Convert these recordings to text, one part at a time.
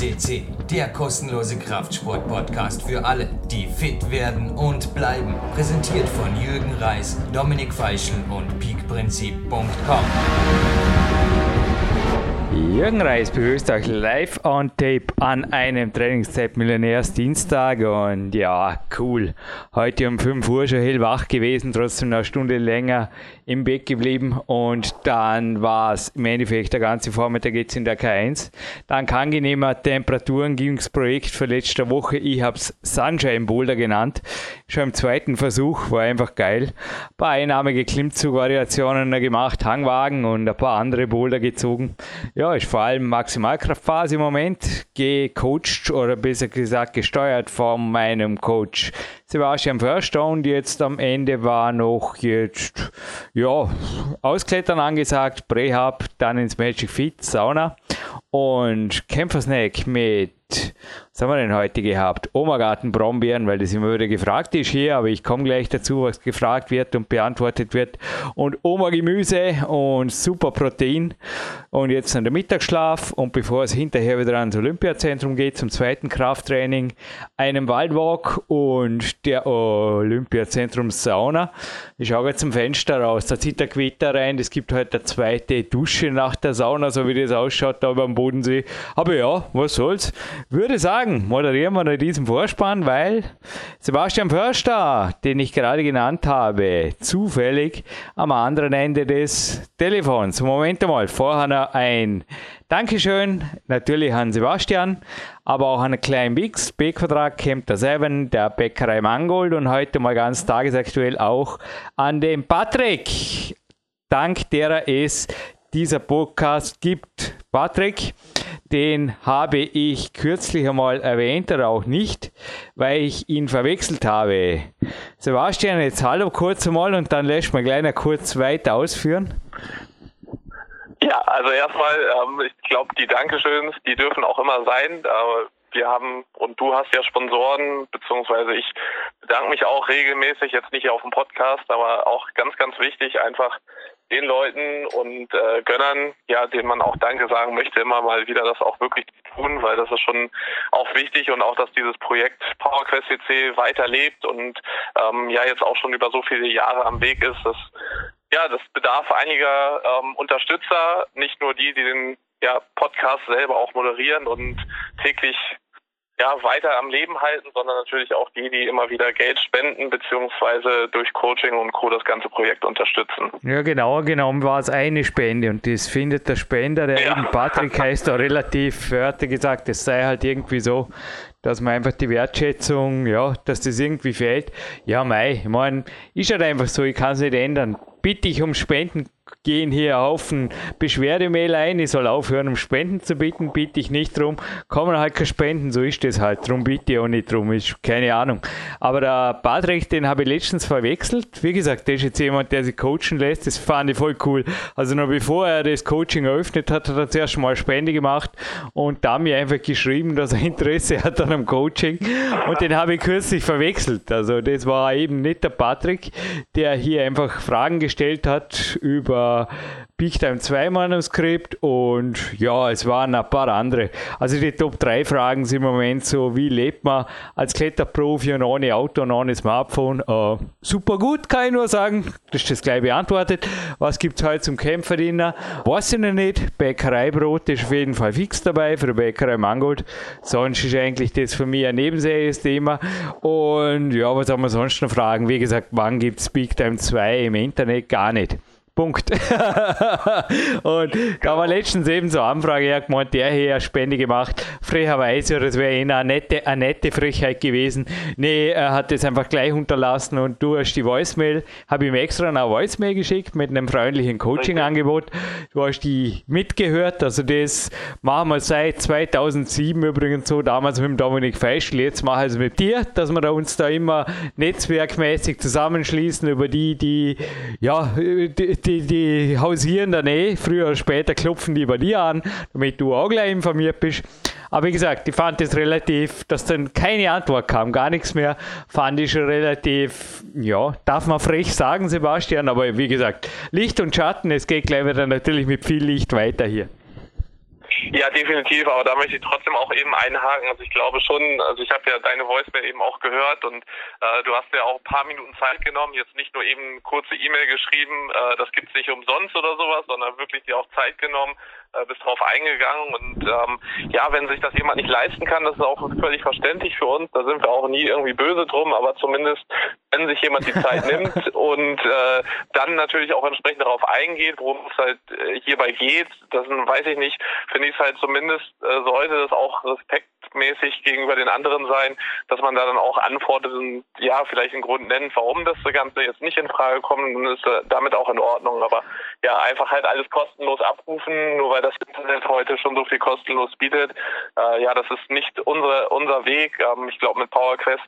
FCC, der kostenlose Kraftsport-Podcast für alle, die fit werden und bleiben. Präsentiert von Jürgen Reis, Dominik Feischl und peakprinzip.com. Jürgen Reis begrüßt euch live on tape an einem Trainingszeit Millionärsdienstag und ja, cool. Heute um 5 Uhr schon hellwach gewesen, trotzdem eine Stunde länger im Bett geblieben und dann war es im Endeffekt der ganze Vormittag jetzt in der K1. Dank angenehmer Temperaturen ging das Projekt für letzte Woche, ich habe es Sunshine Boulder genannt, schon im zweiten Versuch, war einfach geil. Ein paar einnahmige Klimmzugvariationen gemacht, Hangwagen und ein paar andere Boulder gezogen. Ja, ist vor allem Maximalkraftphase im Moment, gecoacht oder besser gesagt gesteuert von meinem Coach Sebastian Förster und jetzt am Ende war noch jetzt, ja, Ausklettern angesagt, Prähab, dann ins Magic Fit, Sauna und Kämpfersnack mit was haben wir denn heute gehabt? Omergarten Brombeeren, weil das immer wieder gefragt ist hier, aber ich komme gleich dazu, was gefragt wird und beantwortet wird. Und Oma Gemüse und super Protein. Und jetzt dann der Mittagsschlaf und bevor es hinterher wieder ans Olympiazentrum geht, zum zweiten Krafttraining, einem Waldwalk und der Olympiazentrum Sauna. Ich schaue jetzt zum Fenster raus, da zieht der Gewitter rein, es gibt heute eine zweite Dusche nach der Sauna, so wie das ausschaut da beim Bodensee. Aber ja, was soll's. Würde sagen, moderieren wir diesen Vorspann, weil Sebastian Förster, den ich gerade genannt habe, zufällig am anderen Ende des Telefons. Moment einmal, vorher ein Dankeschön natürlich an Sebastian, aber auch an kleinen Bix, B-Quadrat, Camper 7, der Bäckerei Mangold und heute mal ganz tagesaktuell auch an den Patrick, dank derer es dieser Podcast gibt. Patrick, den habe ich kürzlich einmal erwähnt oder auch nicht, weil ich ihn verwechselt habe. Sebastian, jetzt hallo kurz einmal und dann lässt mal gleich noch kurz weiter ausführen. Ja, also erstmal, ähm, ich glaube, die Dankeschöns, die dürfen auch immer sein. Äh, wir haben und du hast ja Sponsoren, beziehungsweise ich bedanke mich auch regelmäßig, jetzt nicht auf dem Podcast, aber auch ganz, ganz wichtig, einfach den Leuten und äh, Gönnern, ja, denen man auch Danke sagen möchte, immer mal wieder das auch wirklich tun, weil das ist schon auch wichtig und auch, dass dieses Projekt PowerQuest CC weiterlebt und ähm, ja jetzt auch schon über so viele Jahre am Weg ist, das ja, das bedarf einiger ähm, Unterstützer, nicht nur die, die den ja, Podcast selber auch moderieren und täglich ja, weiter am Leben halten, sondern natürlich auch die, die immer wieder Geld spenden, beziehungsweise durch Coaching und Co. das ganze Projekt unterstützen. Ja, genauer genommen war es eine Spende und das findet der Spender, der ja. eben Patrick heißt, da relativ, er hatte gesagt, es sei halt irgendwie so, dass man einfach die Wertschätzung, ja, dass das irgendwie fehlt. Ja, mei, ich meine, ist halt einfach so, ich kann es nicht ändern. Bitte ich um Spenden, gehen hier Haufen Beschwerdemail ein, ich soll aufhören, um Spenden zu bitten, bitte ich nicht drum, kommen halt keine Spenden, so ist das halt, drum bitte ich auch nicht drum, ist keine Ahnung. Aber der Patrick, den habe ich letztens verwechselt, wie gesagt, der ist jetzt jemand, der sich coachen lässt, das fand ich voll cool. Also noch bevor er das Coaching eröffnet hat, hat er zuerst mal Spende gemacht. Und da mir einfach geschrieben, dass er Interesse hat an einem Coaching. Und den habe ich kürzlich verwechselt. Also das war eben nicht der Patrick, der hier einfach Fragen gestellt hat über Big Time 2 Manuskript und ja, es waren ein paar andere. Also die Top 3 Fragen sind im Moment so, wie lebt man als Kletterprofi und ohne Auto und ohne Smartphone? Uh, super gut, kann ich nur sagen. Das ist das gleich beantwortet. Was gibt es heute zum Kämpferdiener? Weiß ich noch nicht. Bäckereibrot ist auf jeden Fall fix dabei für die Bäckerei Mangold. Sonst ist eigentlich das für mich ein nebensächliches Thema. Und ja, was haben wir sonst noch fragen? Wie gesagt, wann gibt es Big Time 2 im Internet? Gar nicht. Punkt. und da war letztens eben so eine Anfrage, er gemeint, der hier eine Spende gemacht, frecherweise, oder es wäre eh eine nette, eine nette Frechheit gewesen. Nee, er hat das einfach gleich unterlassen und du hast die Voicemail, habe ihm extra eine Voicemail geschickt mit einem freundlichen Coaching-Angebot. Du hast die mitgehört, also das machen wir seit 2007 übrigens so, damals mit dem Dominik Feischl, jetzt mache ich es mit dir, dass wir uns da immer netzwerkmäßig zusammenschließen über die, die, ja, die, die die, hausieren dann eh, früher oder später klopfen die bei dir an, damit du auch gleich informiert bist. Aber wie gesagt, ich fand das relativ, dass dann keine Antwort kam, gar nichts mehr, fand ich schon relativ, ja, darf man frech sagen, Sebastian, aber wie gesagt, Licht und Schatten, es geht gleich wieder natürlich mit viel Licht weiter hier. Ja, definitiv, aber da möchte ich trotzdem auch eben einhaken. Also ich glaube schon, also ich habe ja deine Voicemail eben auch gehört und äh, du hast ja auch ein paar Minuten Zeit genommen, jetzt nicht nur eben kurze E-Mail geschrieben, äh, das gibt's nicht umsonst oder sowas, sondern wirklich dir auch Zeit genommen, äh, bist drauf eingegangen und ähm, ja, wenn sich das jemand nicht leisten kann, das ist auch völlig verständlich für uns, da sind wir auch nie irgendwie böse drum, aber zumindest wenn sich jemand die Zeit nimmt und äh, dann natürlich auch entsprechend darauf eingeht, worum es halt äh, hierbei geht, das weiß ich nicht, finde ich es halt zumindest, äh, sollte das auch respektmäßig gegenüber den anderen sein, dass man da dann auch antwortet und ja, vielleicht einen Grund nennt, warum das Ganze jetzt nicht in Frage kommt, dann ist äh, damit auch in Ordnung. Aber ja, einfach halt alles kostenlos abrufen, nur weil das Internet heute schon so viel kostenlos bietet. Äh, ja, das ist nicht unser, unser Weg. Ähm, ich glaube, mit PowerQuest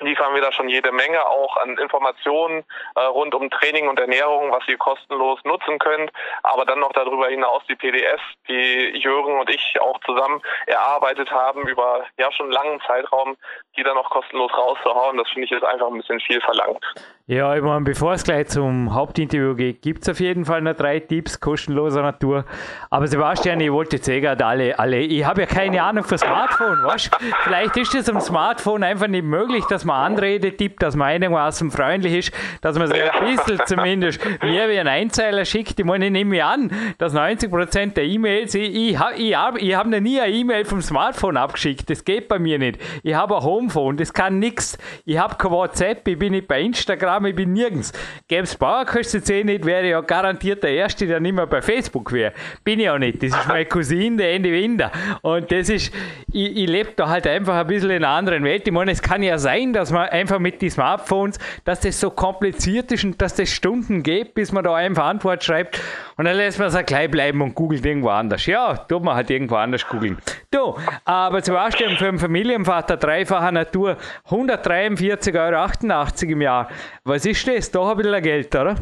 liefern wir da schon jede Menge auch an Informationen äh, rund um Training und Ernährung, was ihr kostenlos nutzen könnt. Aber dann noch darüber hinaus die PDFs, die Jürgen und ich auch zusammen erarbeitet haben über ja schon langen Zeitraum, die dann noch kostenlos rauszuhauen. Das finde ich jetzt einfach ein bisschen viel verlangt. Ja, ich meine, bevor es gleich zum Hauptinterview geht, gibt es auf jeden Fall noch drei Tipps kostenloser Natur. Aber Sebastian, ich wollte jetzt eh gerade alle, alle, ich habe ja keine Ahnung für Smartphone, weißt Vielleicht ist es am Smartphone einfach nicht möglich, dass man Anrede tippt, dass man einigermaßen freundlich ist, dass man sich ein bisschen zumindest mir wie ein Einzeiler schickt. Ich meine, ich nehme an, dass 90% der E-Mails, ich, ich, ich habe ich hab noch nie eine E-Mail vom Smartphone abgeschickt. Das geht bei mir nicht. Ich habe ein Homephone, das kann nichts. Ich habe kein WhatsApp, ich bin nicht bei Instagram ich bin nirgends. Gäbe es Bauerköste nicht, wäre ja garantiert der Erste, der nicht mehr bei Facebook wäre. Bin ich auch nicht. Das ist meine Cousine, der Ende Winder. Und das ist, ich, ich lebe da halt einfach ein bisschen in einer anderen Welt. Ich meine, es kann ja sein, dass man einfach mit den Smartphones, dass das so kompliziert ist und dass das Stunden geht, bis man da einfach Antwort schreibt. Und dann lässt man es gleich bleiben und googelt irgendwo anders. Ja, tut man halt irgendwo anders googeln. Du, aber zum Beispiel für einen Familienvater dreifacher Natur 143,88 Euro im Jahr. Was ist das? Doch ein bisschen Geld, oder?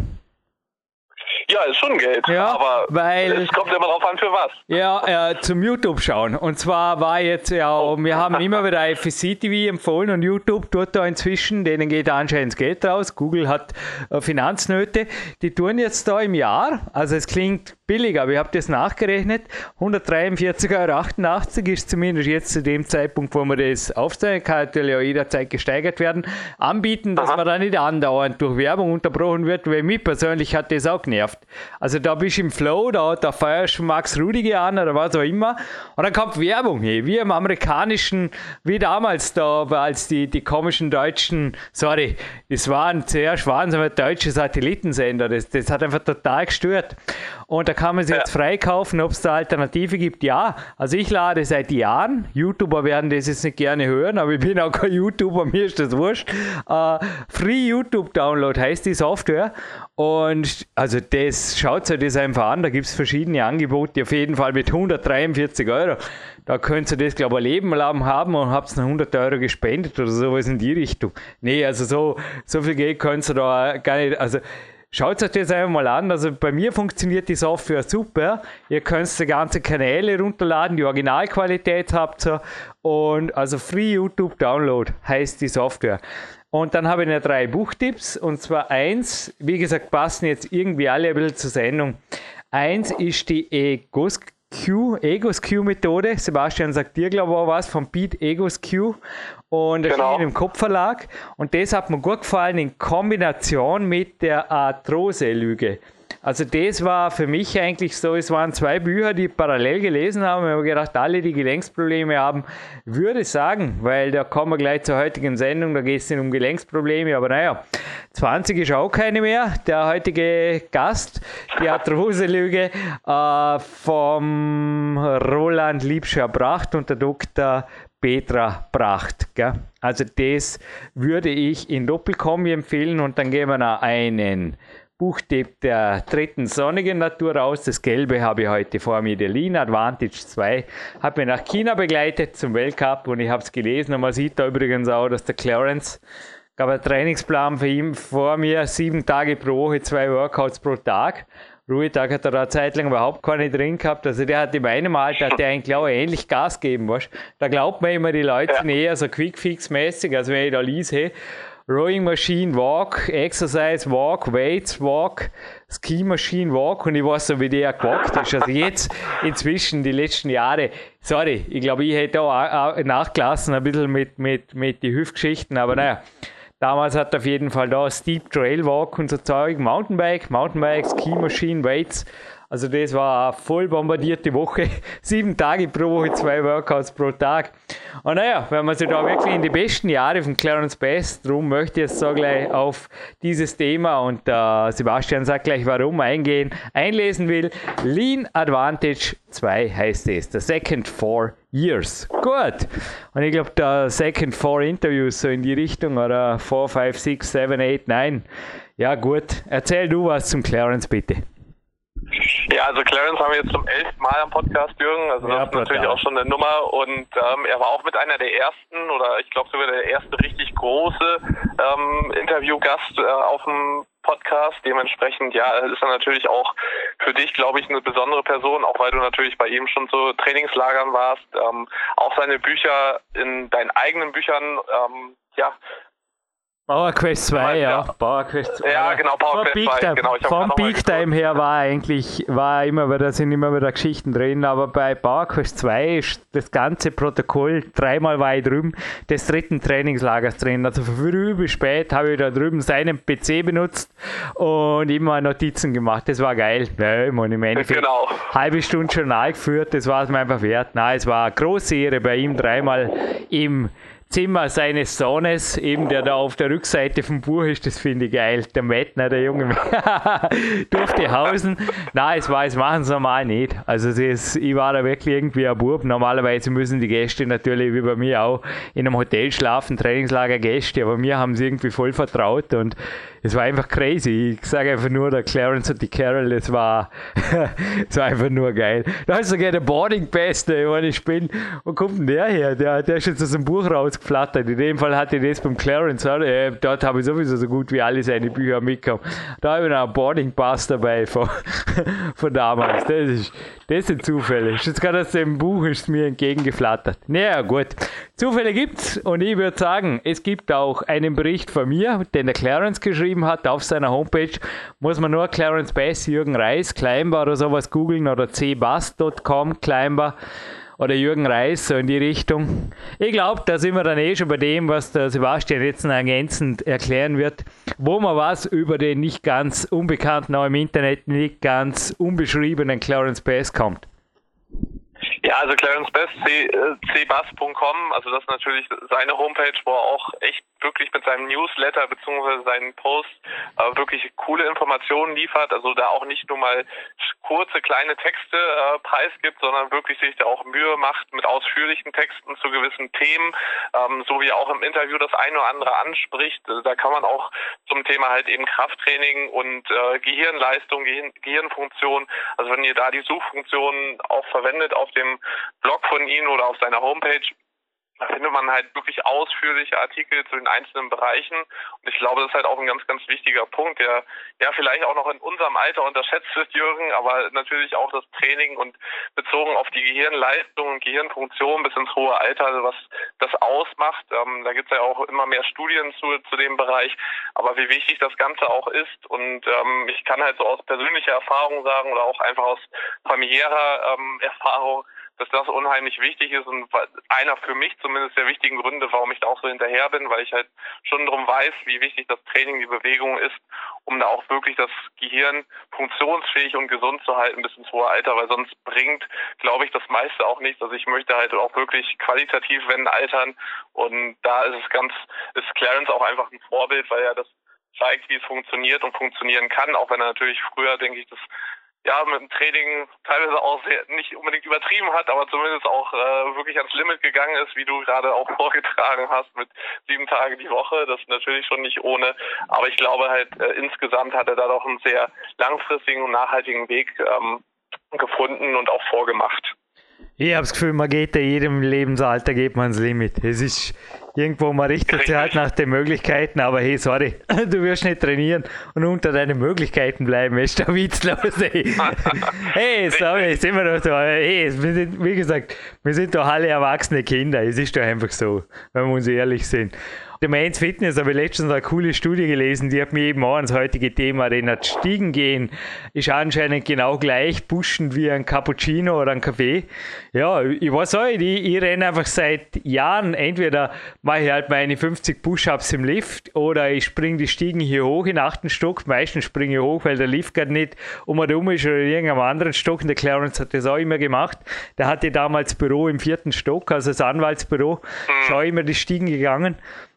Ja, ist schon Geld. Ja, aber weil, es kommt immer drauf an, für was. Ja, äh, zum YouTube schauen. Und zwar war jetzt ja, oh. wir haben immer wieder FSC TV empfohlen und YouTube tut da inzwischen, denen geht anscheinend das Geld raus. Google hat äh, Finanznöte. Die tun jetzt da im Jahr, also es klingt billig, aber ich habe das nachgerechnet. 143,88 Euro ist zumindest jetzt zu dem Zeitpunkt, wo man das aufzeigen kann, natürlich auch jederzeit gesteigert werden. Anbieten, dass Aha. man da nicht andauernd durch Werbung unterbrochen wird, weil mich persönlich hat das auch genervt. Also da bist du im Flow, da, da feierst du Max Rudige an oder was auch immer und dann kommt Werbung, hey, wie im amerikanischen, wie damals da, als die, die komischen deutschen, sorry, das waren zuerst waren deutsche Satellitensender, das, das hat einfach total gestört. Und da kann man sich ja. jetzt freikaufen, ob es da Alternative gibt. Ja, also ich lade seit Jahren. YouTuber werden das jetzt nicht gerne hören, aber ich bin auch kein YouTuber, mir ist das wurscht. Uh, Free YouTube Download heißt die Software. Und also das, schaut euch das einfach an, da gibt es verschiedene Angebote, auf jeden Fall mit 143 Euro. Da könnt ihr das, glaube ich, ein Leben lang haben und habt noch 100 Euro gespendet oder sowas in die Richtung. Nee, also so, so viel Geld könnt ihr da gar nicht, also Schaut euch das einfach mal an. Also bei mir funktioniert die Software super. Ihr könnt die ganzen Kanäle runterladen, die Originalqualität habt ihr. Und also Free YouTube Download heißt die Software. Und dann habe ich noch drei Buchtipps. Und zwar eins, wie gesagt, passen jetzt irgendwie alle ein bisschen zur Sendung. Eins ist die Egos Q, Egos Q Methode. Sebastian sagt dir, glaube ich, auch was von Beat Egos Q und genau. im Kopfverlag. Und das hat mir gut gefallen in Kombination mit der Arthrose-Lüge. Also das war für mich eigentlich so, es waren zwei Bücher, die ich parallel gelesen habe. Ich habe gedacht, alle, die Gelenksprobleme haben, würde sagen, weil da kommen wir gleich zur heutigen Sendung, da geht es nicht um Gelenksprobleme, aber naja, 20 ist auch keine mehr. Der heutige Gast, die Arthrose-Lüge äh, vom Roland Liebscher Bracht und der Dr. Petra Pracht. Gell? Also das würde ich in Doppelkombi empfehlen und dann gehen wir noch einen Buchtipp der dritten sonnigen Natur raus. Das gelbe habe ich heute vor mir, der Lean Advantage 2. Hat mir nach China begleitet zum Weltcup und ich habe es gelesen und man sieht da übrigens auch, dass der Clarence gab einen Trainingsplan für ihn vor mir, sieben Tage pro Woche, zwei Workouts pro Tag. Ruhetag hat er da eine Zeit lang überhaupt keine drin gehabt. Also der hat in meinem Alter hat der eigentlich auch ähnlich Gas geben, weißt Da glaubt man immer, die Leute ja. sind eher so Quickfix-mäßig, als wenn ich da lese. Rowing Machine Walk, Exercise Walk, Weights Walk, Ski Machine Walk und ich weiß so, wie der gewalkt ist. Also jetzt inzwischen die letzten Jahre, sorry, ich glaube, ich hätte auch nachgelassen ein bisschen mit, mit, mit den Hüftgeschichten, aber naja. Damals hat auf jeden Fall da Steep Trail Walk und so Zeug, Mountainbike, Mountainbike, Ski Machine, Weights also das war eine voll bombardierte Woche. Sieben Tage pro Woche, zwei Workouts pro Tag. Und naja, wenn man sich da wirklich in die besten Jahre von Clarence Best, darum möchte ich jetzt so gleich auf dieses Thema und äh, Sebastian sagt gleich warum eingehen, einlesen will. Lean Advantage 2 heißt es, the second four years. Gut. Und ich glaube, der second four Interviews so in die Richtung oder 4, 5, 6, 7, 8, 9. Ja gut, erzähl du was zum Clarence bitte. Ja, also Clarence haben wir jetzt zum elften Mal am Podcast, Jürgen. Also das ja, ist natürlich auch schon eine Nummer. Und ähm, er war auch mit einer der ersten oder ich glaube sogar der erste richtig große ähm, Interviewgast äh, auf dem Podcast. Dementsprechend, ja, ist er natürlich auch für dich, glaube ich, eine besondere Person, auch weil du natürlich bei ihm schon zu Trainingslagern warst. Ähm, auch seine Bücher in deinen eigenen Büchern, ähm, ja, Power Quest 2, ja. Power Quest 2. Ja, genau, Power Quest 2. Genau, vom Peak Time her war eigentlich, war immer wieder, sind immer wieder Geschichten drin, aber bei Power Quest 2 ist das ganze Protokoll dreimal war ich drüben des dritten Trainingslagers drin. Also früh bis spät habe ich da drüben seinen PC benutzt und immer Notizen gemacht. Das war geil. Ja, ich meine, im Endeffekt genau. halbe Stunde Journal geführt, das war es mir einfach wert. Nein, es war eine große Ehre bei ihm dreimal im Zimmer seines Sohnes, eben der da auf der Rückseite vom Buch ist, das finde ich geil. Der Mettner, der Junge, durfte hausen. Nein, es war, es machen sie normal nicht. Also das, ich war da wirklich irgendwie ein Bub. Normalerweise müssen die Gäste natürlich, wie bei mir auch, in einem Hotel schlafen, Trainingslager Gäste, aber mir haben sie irgendwie voll vertraut und es war einfach crazy. Ich sage einfach nur, der Clarence und die Carol, das war, das war einfach nur geil. Da ist sogar der Boarding der ich, ich bin, wo kommt denn der her? Der, der ist jetzt aus dem Buch rausgeflattert. In dem Fall hatte ich das beim Clarence. Äh, dort habe ich sowieso so gut wie alle seine Bücher mitgekommen. Da habe ich noch einen Boarding Pass dabei von, von damals. Das ist, das sind Zufälle. Jetzt gerade aus dem Buch ist mir entgegengeflattert. Naja, gut. Zufälle gibt's und ich würde sagen, es gibt auch einen Bericht von mir, den der Clarence geschrieben hat auf seiner Homepage. Muss man nur Clarence Bass, Jürgen Reis, Climber oder sowas googeln oder cbass.com, Climber oder Jürgen Reis, so in die Richtung. Ich glaube, da sind wir dann eh schon bei dem, was der Sebastian jetzt ergänzend erklären wird, wo man was über den nicht ganz unbekannten, auch im Internet nicht ganz unbeschriebenen Clarence Bass kommt. Ja, also Clarence Best, cbass.com, also das ist natürlich seine Homepage, wo er auch echt wirklich mit seinem Newsletter bzw. seinen Posts äh, wirklich coole Informationen liefert, also da auch nicht nur mal kurze kleine Texte äh, preisgibt, sondern wirklich sich da auch Mühe macht mit ausführlichen Texten zu gewissen Themen, ähm, so wie er auch im Interview das eine oder andere anspricht. Da kann man auch zum Thema halt eben Krafttraining und äh, Gehirnleistung, Gehirn, Gehirnfunktion, also wenn ihr da die Suchfunktion auch verwendet auf dem Blog von Ihnen oder auf seiner Homepage, da findet man halt wirklich ausführliche Artikel zu den einzelnen Bereichen. Und ich glaube, das ist halt auch ein ganz, ganz wichtiger Punkt, der ja vielleicht auch noch in unserem Alter unterschätzt wird, Jürgen, aber natürlich auch das Training und bezogen auf die Gehirnleistung und Gehirnfunktion bis ins hohe Alter, was das ausmacht. Ähm, da gibt es ja auch immer mehr Studien zu, zu dem Bereich, aber wie wichtig das Ganze auch ist. Und ähm, ich kann halt so aus persönlicher Erfahrung sagen oder auch einfach aus familiärer ähm, Erfahrung, dass das unheimlich wichtig ist und einer für mich zumindest der wichtigen Gründe, warum ich da auch so hinterher bin, weil ich halt schon darum weiß, wie wichtig das Training, die Bewegung ist, um da auch wirklich das Gehirn funktionsfähig und gesund zu halten bis ins hohe Alter, weil sonst bringt, glaube ich, das meiste auch nichts. Also ich möchte halt auch wirklich qualitativ, wenn altern und da ist es ganz, ist Clarence auch einfach ein Vorbild, weil er das zeigt, wie es funktioniert und funktionieren kann, auch wenn er natürlich früher, denke ich, das ja, mit dem Training teilweise auch sehr, nicht unbedingt übertrieben hat, aber zumindest auch äh, wirklich ans Limit gegangen ist, wie du gerade auch vorgetragen hast, mit sieben Tage die Woche. Das ist natürlich schon nicht ohne. Aber ich glaube halt, äh, insgesamt hat er da doch einen sehr langfristigen und nachhaltigen Weg ähm, gefunden und auch vorgemacht. Ich habe das Gefühl, man geht ja jedem Lebensalter geht man ins Limit. Es ist irgendwo, man richtet sich halt nach den Möglichkeiten, aber hey, sorry, du wirst nicht trainieren und unter deinen Möglichkeiten bleiben, ist der witzlos, ey. hey, sorry, sind wir doch so, hey, sind, wie gesagt, wir sind doch alle erwachsene Kinder, es ist doch einfach so, wenn wir uns ehrlich sind. Der Mainz Fitness habe ich letztens eine coole Studie gelesen, die hat mir eben auch ans heutige Thema erinnert. Stiegen gehen ist anscheinend genau gleich pushend wie ein Cappuccino oder ein Kaffee. Ja, ich weiß auch, ich, ich renne einfach seit Jahren, entweder mache ich halt meine 50 Push-Ups im Lift oder ich springe die Stiegen hier hoch in den achten Stock. Meistens springe ich hoch, weil der Lift gerade nicht um und um ist oder in irgendeinem anderen Stock. Und der Clarence hat das auch immer gemacht. Der hatte damals Büro im vierten Stock, also das Anwaltsbüro. Schau immer die Stiegen gegangen.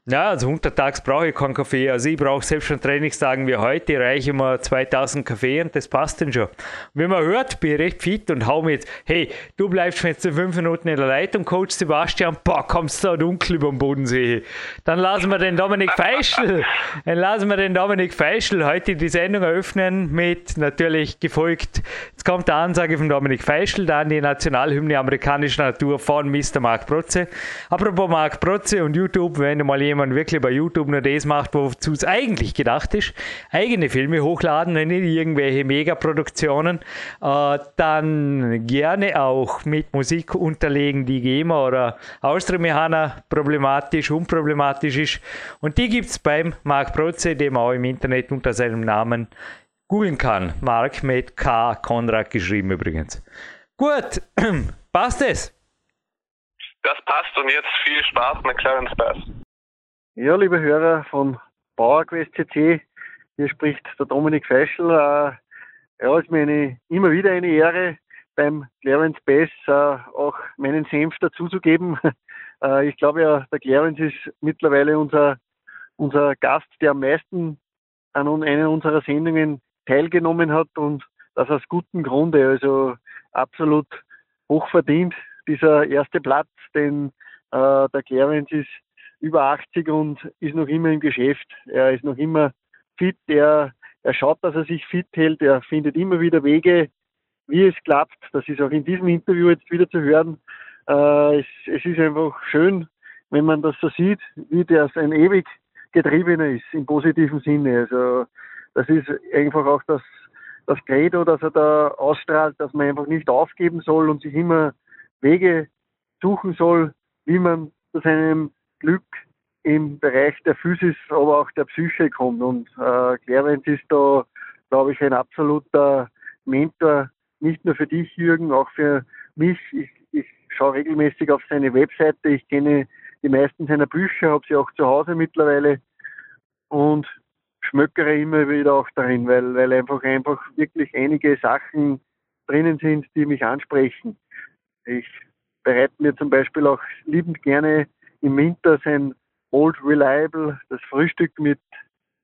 Ja, also untertags brauche ich keinen Kaffee. Also ich brauche selbst schon Trainingstagen wie heute, reiche immer 2000 Kaffee und das passt dann schon. Wenn man hört, bin ich recht fit und hau mir jetzt, hey, du bleibst jetzt in fünf Minuten in der Leitung, Coach Sebastian, boah, kommst du da dunkel über den Bodensee. Dann lassen wir den Dominik Feischl, dann lassen wir den Dominik Feischl heute die Sendung eröffnen mit natürlich gefolgt, jetzt kommt die Ansage von Dominik Feischl, dann die Nationalhymne amerikanischer Natur von Mr. Mark Protze. Apropos Mark Protze und YouTube, wenn du mal jemand jemand wirklich bei YouTube nur das macht, wozu es eigentlich gedacht ist, eigene Filme hochladen, nicht irgendwelche Megaproduktionen, äh, dann gerne auch mit Musik unterlegen, die GEMA oder Austria problematisch, unproblematisch ist. Und die gibt es beim Marc Protze, dem man auch im Internet unter seinem Namen googeln kann. Mark mit K, Konrad geschrieben übrigens. Gut, passt es? Das passt und jetzt viel Spaß mit Clarence Bass. Ja, liebe Hörer von PowerQuest CC, hier spricht der Dominik Feischl. Äh, ja, es ist mir eine, immer wieder eine Ehre, beim Clarence Bass äh, auch meinen Senf dazuzugeben. Äh, ich glaube ja, der Clarence ist mittlerweile unser, unser Gast, der am meisten an einer unserer Sendungen teilgenommen hat und das aus gutem Grunde. Also absolut hochverdient, dieser erste Platz, denn äh, der Clarence ist über 80 und ist noch immer im Geschäft. Er ist noch immer fit. Er, er schaut, dass er sich fit hält. Er findet immer wieder Wege, wie es klappt. Das ist auch in diesem Interview jetzt wieder zu hören. Äh, es, es ist einfach schön, wenn man das so sieht, wie der ein ewig Getriebener ist, im positiven Sinne. Also, das ist einfach auch das, das Credo, das er da ausstrahlt, dass man einfach nicht aufgeben soll und sich immer Wege suchen soll, wie man zu seinem Glück im Bereich der Physis, aber auch der Psyche kommt. Und äh, Clarence ist da, glaube ich, ein absoluter Mentor, nicht nur für dich, Jürgen, auch für mich. Ich, ich schaue regelmäßig auf seine Webseite. Ich kenne die meisten seiner Bücher, habe sie auch zu Hause mittlerweile und schmöckere immer wieder auch darin, weil, weil einfach einfach wirklich einige Sachen drinnen sind, die mich ansprechen. Ich bereite mir zum Beispiel auch liebend gerne im Winter sein Old Reliable, das Frühstück mit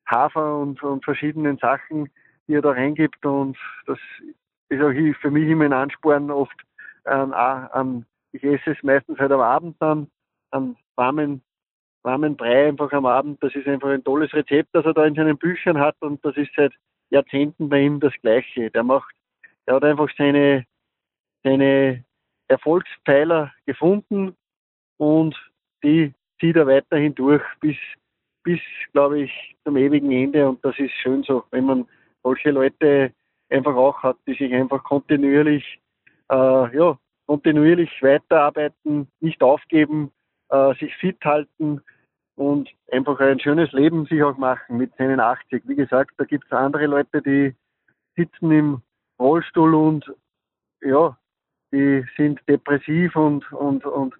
Hafer und, und verschiedenen Sachen, die er da reingibt. Und das ist auch für mich immer ein Ansporn, oft an, an ich esse es meistens halt am Abend dann, an warmen, warmen Brei einfach am Abend. Das ist einfach ein tolles Rezept, das er da in seinen Büchern hat und das ist seit Jahrzehnten bei ihm das Gleiche. Der macht, er hat einfach seine, seine Erfolgspfeiler gefunden und die zieht er weiterhin durch bis, bis, glaube ich, zum ewigen Ende. Und das ist schön so, wenn man solche Leute einfach auch hat, die sich einfach kontinuierlich, äh, ja, kontinuierlich weiterarbeiten, nicht aufgeben, äh, sich fit halten und einfach ein schönes Leben sich auch machen mit seinen 80. Wie gesagt, da gibt es andere Leute, die sitzen im Rollstuhl und ja, die sind depressiv und, und, und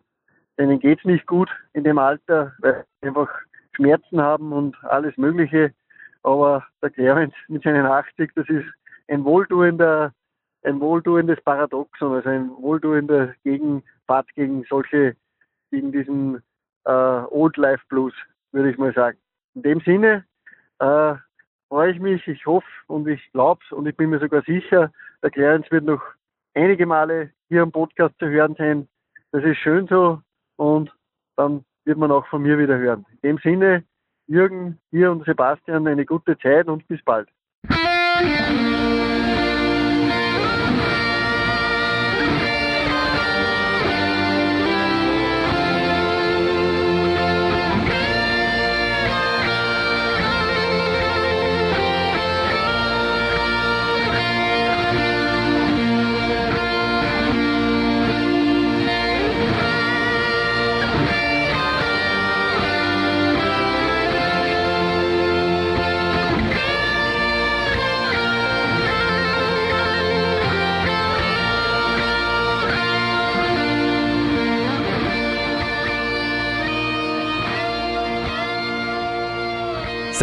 denen geht's nicht gut in dem Alter, weil sie einfach Schmerzen haben und alles Mögliche. Aber der Clarence mit seinen 80, das ist ein wohltuender, ein wohltuendes Paradoxon, also ein wohltuender Gegenpart gegen solche, gegen diesen äh, Old Life Blues, würde ich mal sagen. In dem Sinne äh, freue ich mich, ich hoffe und ich glaube und ich bin mir sogar sicher, der Clarence wird noch einige Male hier am Podcast zu hören sein. Das ist schön so, und dann wird man auch von mir wieder hören. In dem Sinne, Jürgen, dir und Sebastian eine gute Zeit und bis bald.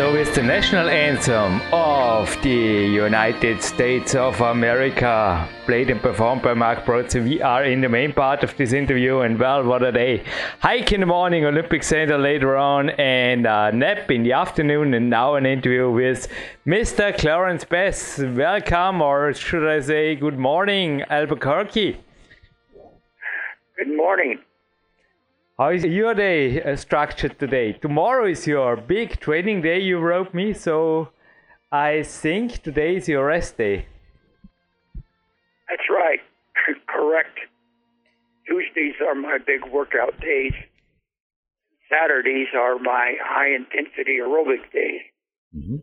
So, with the national anthem of the United States of America, played and performed by Mark Brotze, we are in the main part of this interview. And well, what a day! Hike in the morning, Olympic Center later on, and a nap in the afternoon, and now an interview with Mr. Clarence Bass. Welcome, or should I say, good morning, Albuquerque. Good morning. How is your day uh, structured today? Tomorrow is your big training day, you wrote me, so I think today is your rest day. That's right. Correct. Tuesdays are my big workout days. Saturdays are my high intensity aerobic days. Mm-hmm.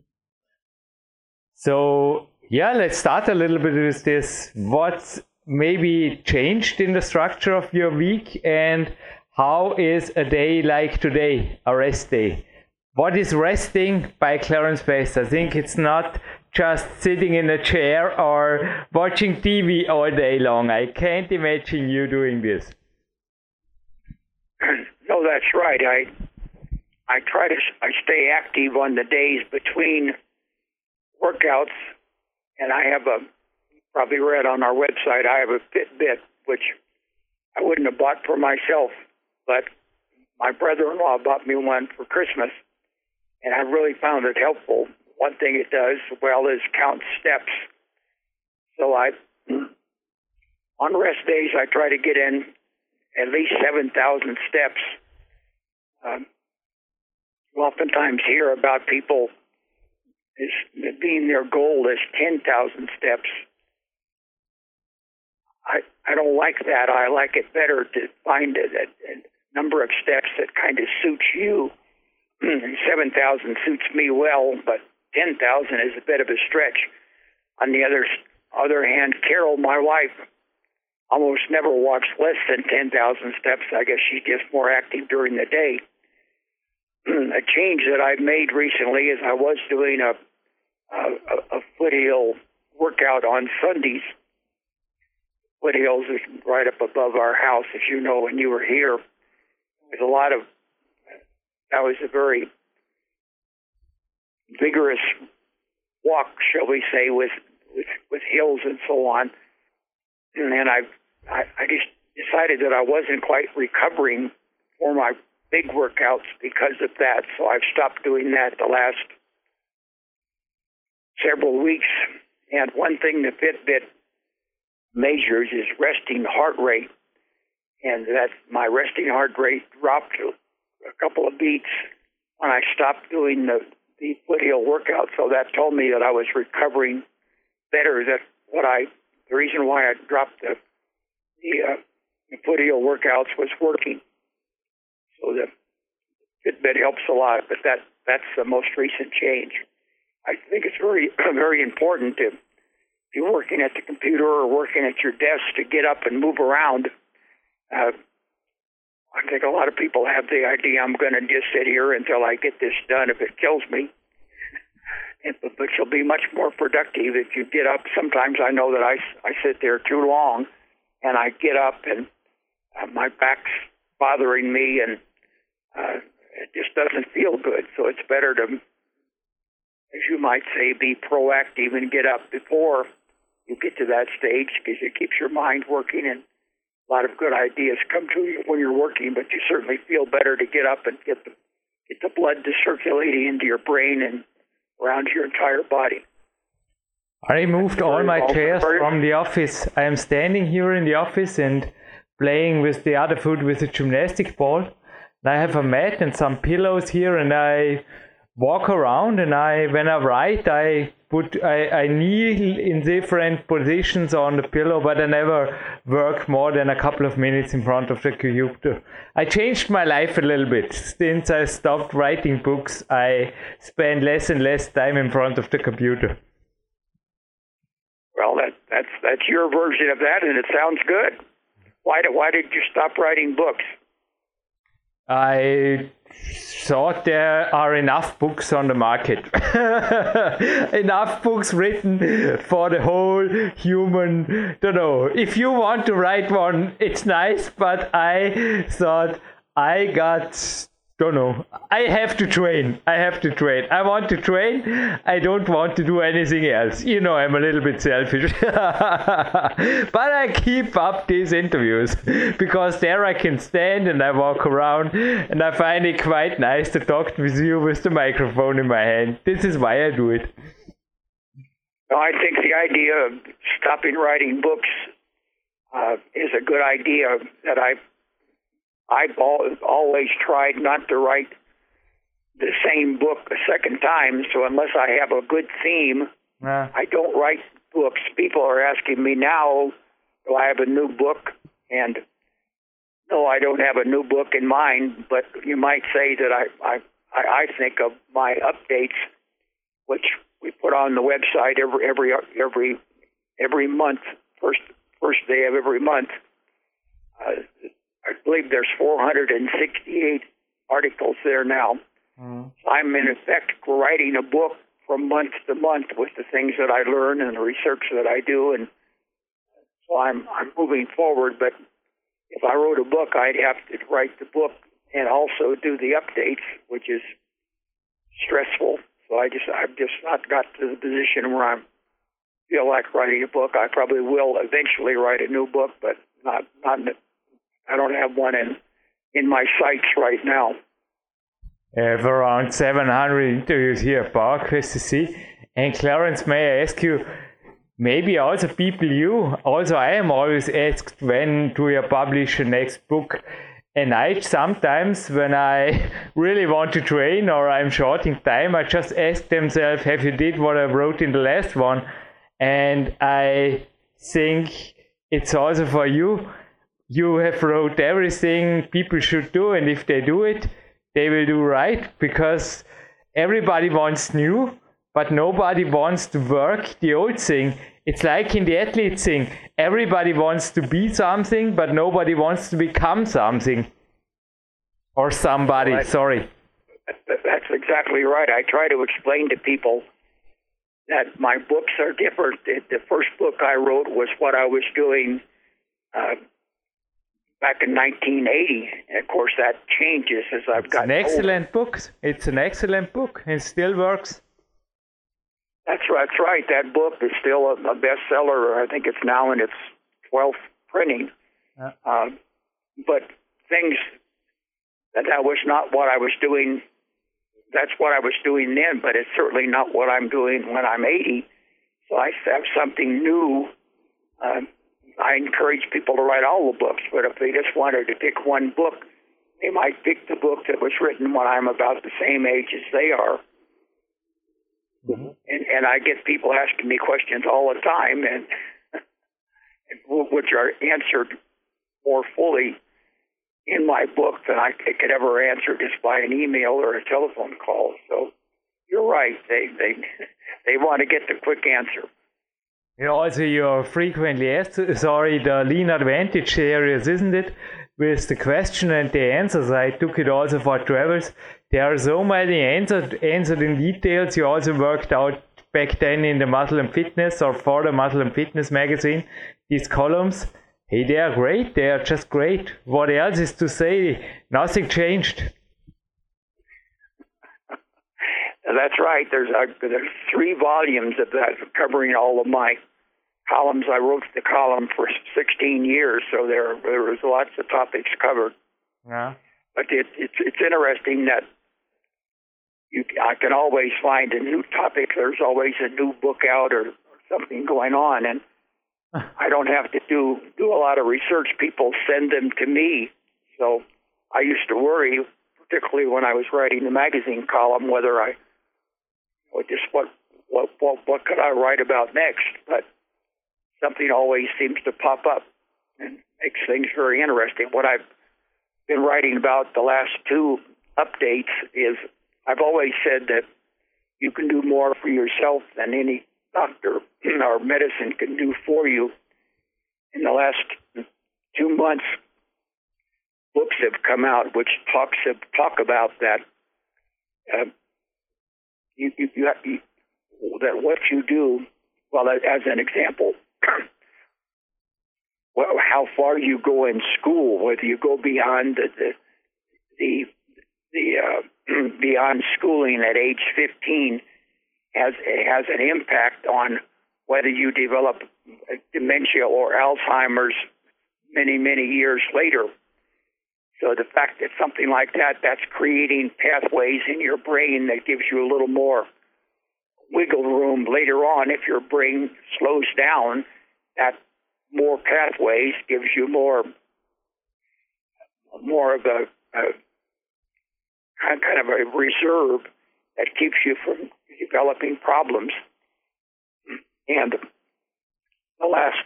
So, yeah, let's start a little bit with this. What's maybe changed in the structure of your week and how is a day like today, a rest day? What is resting by Clarence Bass? I think it's not just sitting in a chair or watching TV all day long. I can't imagine you doing this. No, that's right. I I try to I stay active on the days between workouts, and I have a probably read on our website. I have a Fitbit, which I wouldn't have bought for myself but my brother-in-law bought me one for Christmas, and I really found it helpful. One thing it does well is count steps. So I, on rest days, I try to get in at least 7,000 steps. Um, you oftentimes hear about people as being their goal is 10,000 steps. I, I don't like that. I like it better to find it at number of steps that kind of suits you. 7,000 suits me well, but 10,000 is a bit of a stretch. On the other other hand, Carol, my wife, almost never walks less than 10,000 steps. I guess she's just more active during the day. a change that I've made recently is I was doing a, a, a foothill workout on Sundays. Foothills is right up above our house, as you know, when you were here. There's a lot of that was a very vigorous walk, shall we say, with with, with hills and so on. And then I, I I just decided that I wasn't quite recovering for my big workouts because of that. So I've stopped doing that the last several weeks. And one thing the Fitbit measures is resting heart rate and that my resting heart rate dropped a couple of beats when I stopped doing the, the foothill workout. So that told me that I was recovering better. That what I the reason why I dropped the the, uh, the foothill workouts was working. So the Fitbit helps a lot, but that that's the most recent change. I think it's very very important to if you're working at the computer or working at your desk to get up and move around uh, I think a lot of people have the idea I'm going to just sit here until I get this done if it kills me. And, but you'll be much more productive if you get up. Sometimes I know that I, I sit there too long and I get up and uh, my back's bothering me and uh, it just doesn't feel good. So it's better to, as you might say, be proactive and get up before you get to that stage because it keeps your mind working and a lot of good ideas come to you when you're working, but you certainly feel better to get up and get the get the blood to circulating into your brain and around your entire body. I moved all my chairs from the office. I am standing here in the office and playing with the other foot with a gymnastic ball. And I have a mat and some pillows here, and I walk around. And I, when I write, I put I, I kneel in different positions on the pillow, but I never work more than a couple of minutes in front of the computer. I changed my life a little bit. Since I stopped writing books, I spend less and less time in front of the computer. Well, that, that's that's your version of that, and it sounds good. Why did why did you stop writing books? I thought there are enough books on the market. enough books written for the whole human. Don't know. If you want to write one, it's nice, but I thought I got don't know. I have to train. I have to train. I want to train. I don't want to do anything else. You know, I'm a little bit selfish. but I keep up these interviews because there I can stand and I walk around and I find it quite nice to talk with you with the microphone in my hand. This is why I do it. I think the idea of stopping writing books uh, is a good idea that I I've always tried not to write the same book a second time. So unless I have a good theme. I don't write books. People are asking me now, do I have a new book? And no, I don't have a new book in mind. But you might say that I I I think of my updates, which we put on the website every every every every month, first first day of every month. Uh, I believe there's 468 articles there now. Mm. I'm in effect writing a book from month to month with the things that I learn and the research that I do, and so I'm I'm moving forward. But if I wrote a book, I'd have to write the book and also do the updates, which is stressful. So I just I've just not got to the position where I'm feel like writing a book. I probably will eventually write a new book, but not not I don't have one in in my sights right now. I have around 700 interviews here at PowerQuest CC. And Clarence, may I ask you, maybe also people you, also I am always asked when do you publish your next book? And I sometimes, when I really want to train or I'm short in time, I just ask themselves, have you did what I wrote in the last one? And I think it's also for you you have wrote everything people should do and if they do it they will do right because everybody wants new but nobody wants to work the old thing. It's like in the athlete thing. Everybody wants to be something but nobody wants to become something. Or somebody right. sorry. That's exactly right. I try to explain to people that my books are different. The first book i wrote was what i was doing uh, back in 1980. And of course, that changes as I've it's gotten an excellent older. book. It's an excellent book. It still works. That's right. That's right. That book is still a, a bestseller. I think it's now in its 12th printing. Yeah. Uh, but things that that was not what I was doing. That's what I was doing then, but it's certainly not what I'm doing when I'm 80. So I have something new. Uh, I encourage people to write all the books, but if they just wanted to pick one book, they might pick the book that was written when I'm about the same age as they are. Mm-hmm. And, and I get people asking me questions all the time, and, which are answered more fully in my book than I could ever answer just by an email or a telephone call. So you're right; they they they want to get the quick answer. Yeah, also you're frequently asked, sorry, the lean advantage series, isn't it? With the question and the answers. I took it also for travels. There are so many answered, answered in details. You also worked out back then in the Muscle and Fitness or for the Muscle and Fitness magazine, these columns. Hey, they are great. They are just great. What else is to say? Nothing changed. That's right. There's a, there's three volumes of that covering all of my columns. I wrote the column for 16 years, so there there was lots of topics covered. Yeah. But it, it's it's interesting that you I can always find a new topic. There's always a new book out or, or something going on, and I don't have to do do a lot of research. People send them to me, so I used to worry, particularly when I was writing the magazine column, whether I or just what what what what could I write about next, but something always seems to pop up and makes things very interesting. What I've been writing about the last two updates is I've always said that you can do more for yourself than any doctor or medicine can do for you. In the last two months, books have come out which talks have, talk about that. Uh, you, you, you, that what you do, well, as an example, well, how far you go in school, whether you go beyond the, the, the uh, beyond schooling at age 15 has has an impact on whether you develop dementia or Alzheimer's many many years later. So the fact that something like that that's creating pathways in your brain that gives you a little more wiggle room later on if your brain slows down that more pathways gives you more more of a, a kind of a reserve that keeps you from developing problems. And the last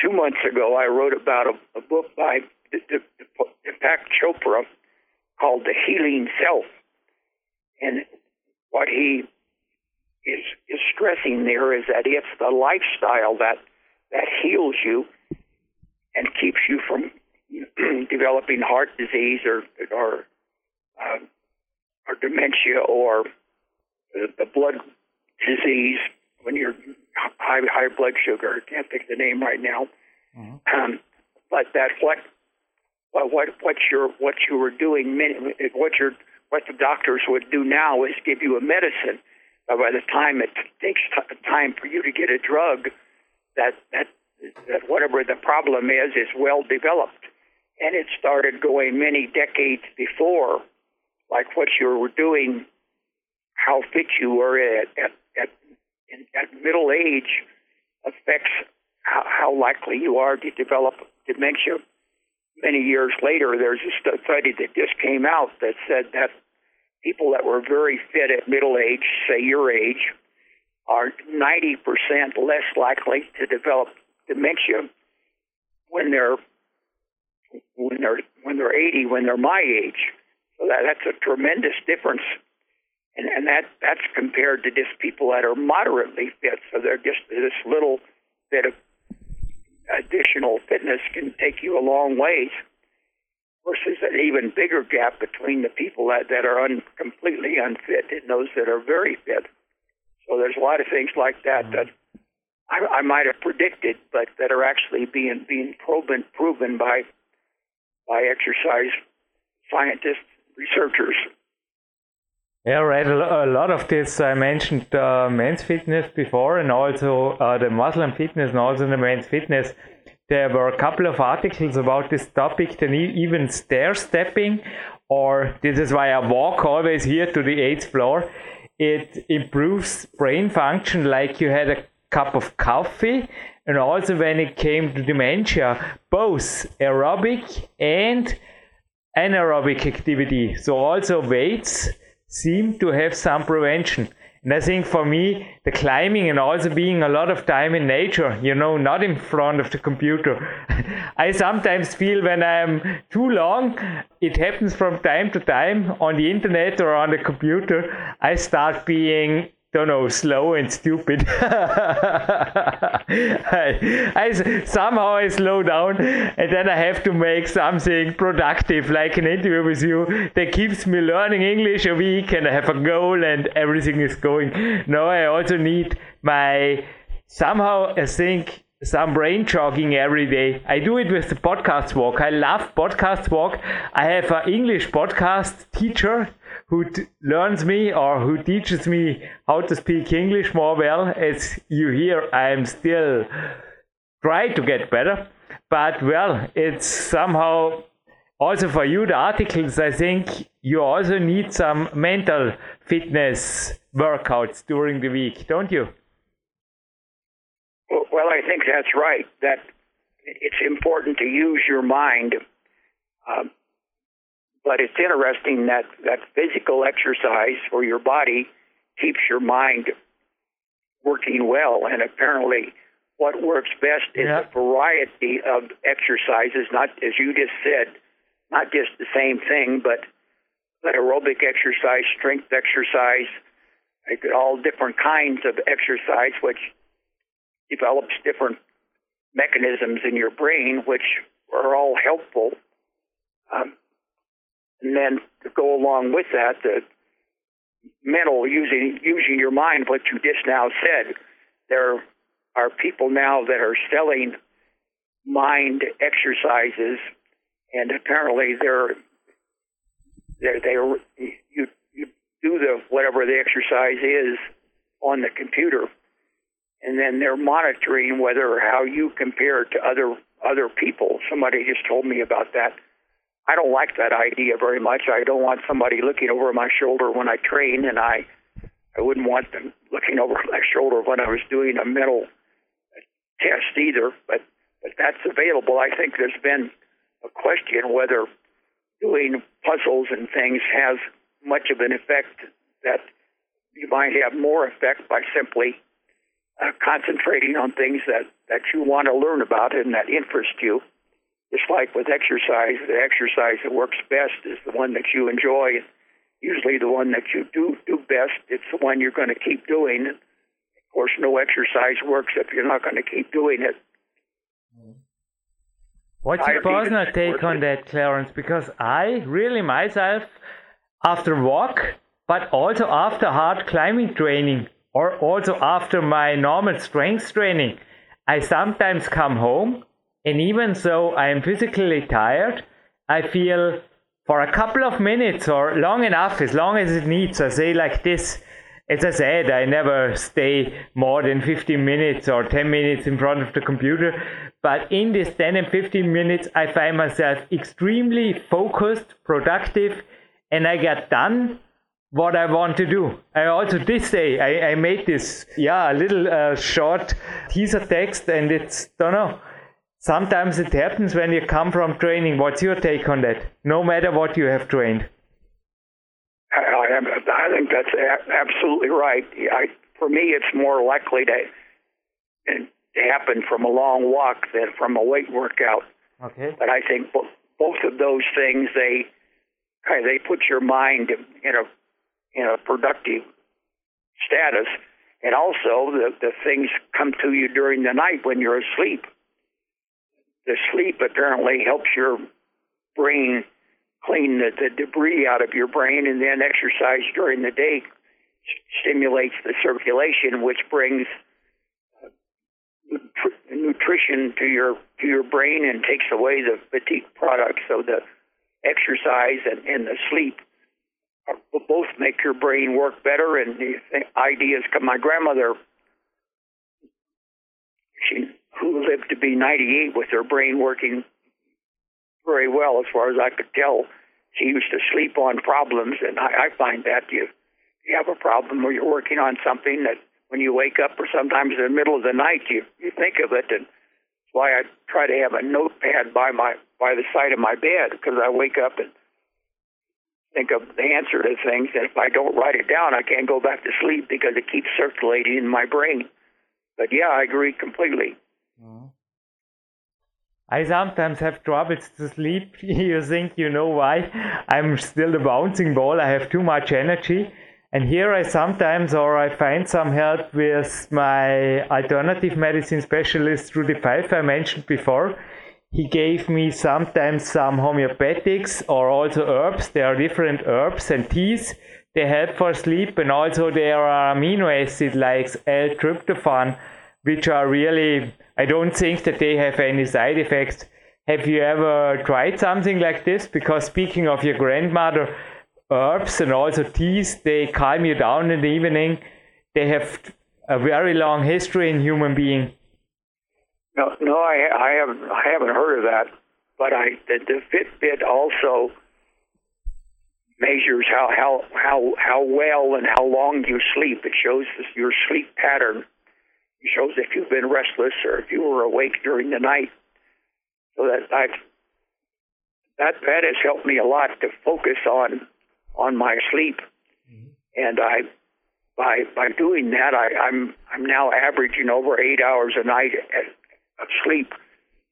two months ago, I wrote about a, a book by Deepak Chopra called The Healing Self. And what he is, is stressing there is that it's the lifestyle that, that heals you and keeps you from developing heart disease or or uh, or dementia or the, the blood disease when you're high high blood sugar. I can't think of the name right now. Mm-hmm. Um, but that what what what what you what you were doing what your what the doctors would do now is give you a medicine. By the time it takes t- time for you to get a drug, that that that whatever the problem is is well developed and it started going many decades before, like what you were doing, how fit you were at at at, at middle age affects how, how likely you are to develop dementia. Many years later, there's a study that just came out that said that people that were very fit at middle age, say your age, are 90% less likely to develop dementia when they're when they're when they're 80, when they're my age. So that that's a tremendous difference, and and that that's compared to just people that are moderately fit. So they're just this little bit of additional fitness can take you a long ways. Versus an even bigger gap between the people that, that are un, completely unfit and those that are very fit. So there's a lot of things like that mm-hmm. that I, I might have predicted, but that are actually being being proven proven by by exercise scientists, researchers. Yeah, right. A lot of this I mentioned uh, men's fitness before, and also uh, the and fitness, and also the men's fitness. There were a couple of articles about this topic, then even stair stepping, or this is why I walk always here to the eighth floor. It improves brain function, like you had a cup of coffee and also when it came to dementia, both aerobic and anaerobic activity. So also weights seem to have some prevention. And I think for me, the climbing and also being a lot of time in nature, you know, not in front of the computer. I sometimes feel when I'm too long, it happens from time to time on the internet or on the computer, I start being don't know, slow and stupid. I, I, somehow I slow down and then I have to make something productive, like an interview with you, that keeps me learning English a week and I have a goal and everything is going. No, I also need my, somehow I think some brain jogging every day. I do it with the podcast walk. I love podcast walk. I have an English podcast teacher who learns me or who teaches me how to speak English more well. As you hear, I'm still trying to get better, but well, it's somehow also for you, the articles, I think you also need some mental fitness workouts during the week, don't you? Well, I think that's right. That it's important to use your mind. Um, but it's interesting that, that physical exercise for your body keeps your mind working well. And apparently, what works best is yeah. a variety of exercises, not as you just said, not just the same thing, but but aerobic exercise, strength exercise, all different kinds of exercise, which develops different mechanisms in your brain, which are all helpful. Um, and then to go along with that, the mental using using your mind, what you just now said, there are people now that are selling mind exercises, and apparently they're they're, they you you do the whatever the exercise is on the computer, and then they're monitoring whether how you compare to other other people. Somebody just told me about that. I don't like that idea very much. I don't want somebody looking over my shoulder when I train, and I I wouldn't want them looking over my shoulder when I was doing a mental test either. But but that's available. I think there's been a question whether doing puzzles and things has much of an effect that you might have more effect by simply uh, concentrating on things that, that you want to learn about and that interest you. Just like with exercise, the exercise that works best is the one that you enjoy. Usually, the one that you do do best, it's the one you're going to keep doing. Of course, no exercise works if you're not going to keep doing it. What's your personal take on that, Clarence? Because I really myself, after walk, but also after hard climbing training, or also after my normal strength training, I sometimes come home, and even though I am physically tired, I feel for a couple of minutes or long enough, as long as it needs, I say like this as I said, I never stay more than 15 minutes or 10 minutes in front of the computer. But in this 10 and 15 minutes, I find myself extremely focused, productive, and I get done what I want to do. I also this day I, I made this yeah a little uh, short teaser text, and it's don't know. Sometimes it happens when you come from training. What's your take on that? No matter what you have trained. I, I think that's absolutely right. I, for me, it's more likely to, happen from a long walk than from a weight workout. Okay. But I think bo- both of those things they they put your mind in a in a productive status, and also the the things come to you during the night when you're asleep. The sleep apparently helps your brain clean the, the debris out of your brain, and then exercise during the day stimulates the circulation, which brings nutrition to your to your brain and takes away the fatigue products. So the exercise and, and the sleep are, both make your brain work better. And the ideas come. My grandmother, she who lived to be 98 with her brain working very well, as far as I could tell. She used to sleep on problems, and I, I find that you you have a problem or you're working on something that when you wake up or sometimes in the middle of the night you you think of it, and that's why I try to have a notepad by my by the side of my bed because I wake up and think of the answer to things, and if I don't write it down, I can't go back to sleep because it keeps circulating in my brain. But yeah, I agree completely. I sometimes have troubles to sleep. you think you know why? I'm still the bouncing ball. I have too much energy. And here I sometimes, or I find some help with my alternative medicine specialist, Rudy Pfeiffer, I mentioned before. He gave me sometimes some homeopathics or also herbs. There are different herbs and teas. They help for sleep, and also there are amino acids like L-tryptophan, which are really I don't think that they have any side effects. Have you ever tried something like this? Because speaking of your grandmother, herbs and also teas, they calm you down in the evening. They have a very long history in human being. No, no, I, I haven't. I haven't heard of that. But I, the, the Fitbit also measures how how how how well and how long you sleep. It shows your sleep pattern shows if you've been restless or if you were awake during the night. So that I've that that has helped me a lot to focus on on my sleep, mm-hmm. and I by by doing that I, I'm I'm now averaging over eight hours a night of sleep,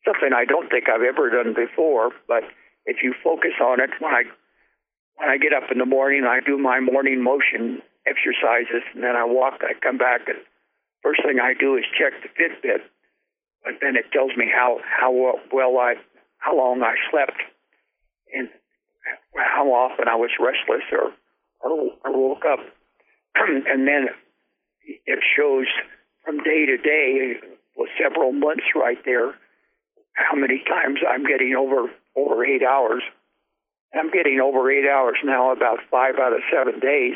something I don't think I've ever done before. But if you focus on it, when I when I get up in the morning, I do my morning motion exercises, and then I walk. I come back and first thing I do is check the Fitbit, but then it tells me how how well I how long I slept and how often I was restless or or, or woke up, and then it shows from day to day with several months right there how many times I'm getting over over eight hours. I'm getting over eight hours now, about five out of seven days,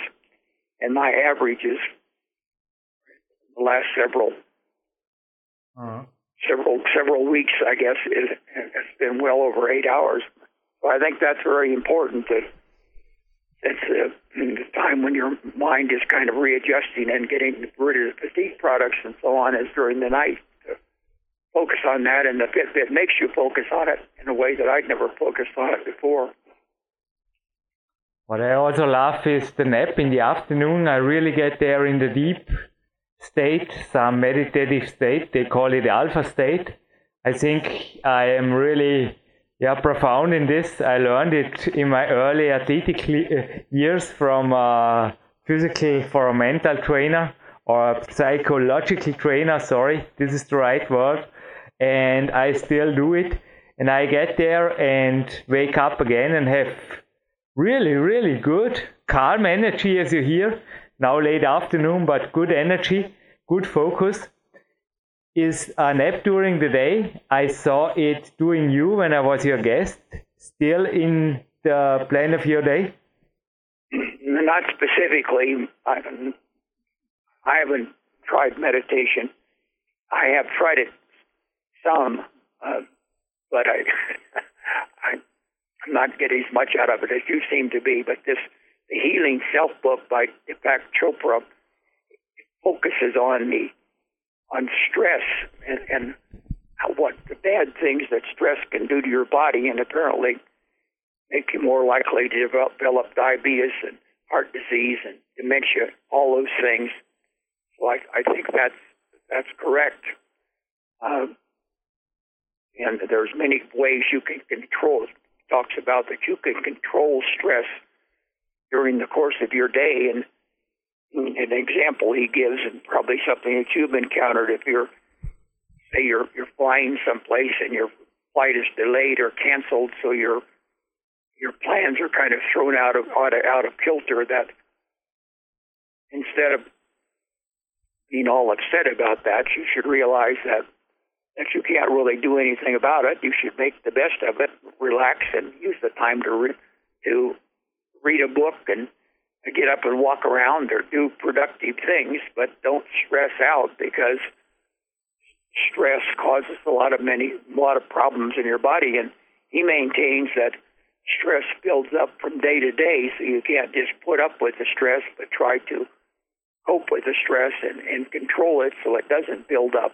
and my average is the last several uh-huh. several several weeks, I guess, it, has been well over eight hours. So I think that's very important. That it's uh, the time when your mind is kind of readjusting and getting rid of the fatigue products and so on is during the night. To focus on that, and the Fitbit makes you focus on it in a way that I'd never focused on it before. What I also love is the nap in the afternoon. I really get there in the deep state, some meditative state. They call it the alpha state. I think I am really yeah, profound in this. I learned it in my early athletic uh, years from a physical for a mental trainer or a psychological trainer. Sorry, this is the right word. And I still do it. And I get there and wake up again and have really, really good calm energy as you hear. Now late afternoon, but good energy, good focus. Is a nap during the day. I saw it doing you when I was your guest. Still in the plan of your day? Not specifically. I, I haven't tried meditation. I have tried it some, uh, but I I, am not getting as much out of it as you seem to be. But this Healing Self book by Deepak Chopra focuses on the on stress and, and what the bad things that stress can do to your body, and apparently make you more likely to develop, develop diabetes and heart disease and dementia, all those things. So I, I think that's that's correct. Um, and there's many ways you can control talks about that you can control stress during the course of your day. And an example he gives, and probably something that you've encountered, if you're say you're you're flying someplace and your flight is delayed or canceled, so your your plans are kind of thrown out of out of, out of kilter. That instead of being all upset about that, you should realize that that you can't really do anything about it. You should make the best of it, relax, and use the time to re- to read a book and get up and walk around or do productive things. But don't stress out because stress causes a lot of many a lot of problems in your body. And he maintains that stress builds up from day to day, so you can't just put up with the stress, but try to cope with the stress and, and control it so it doesn't build up.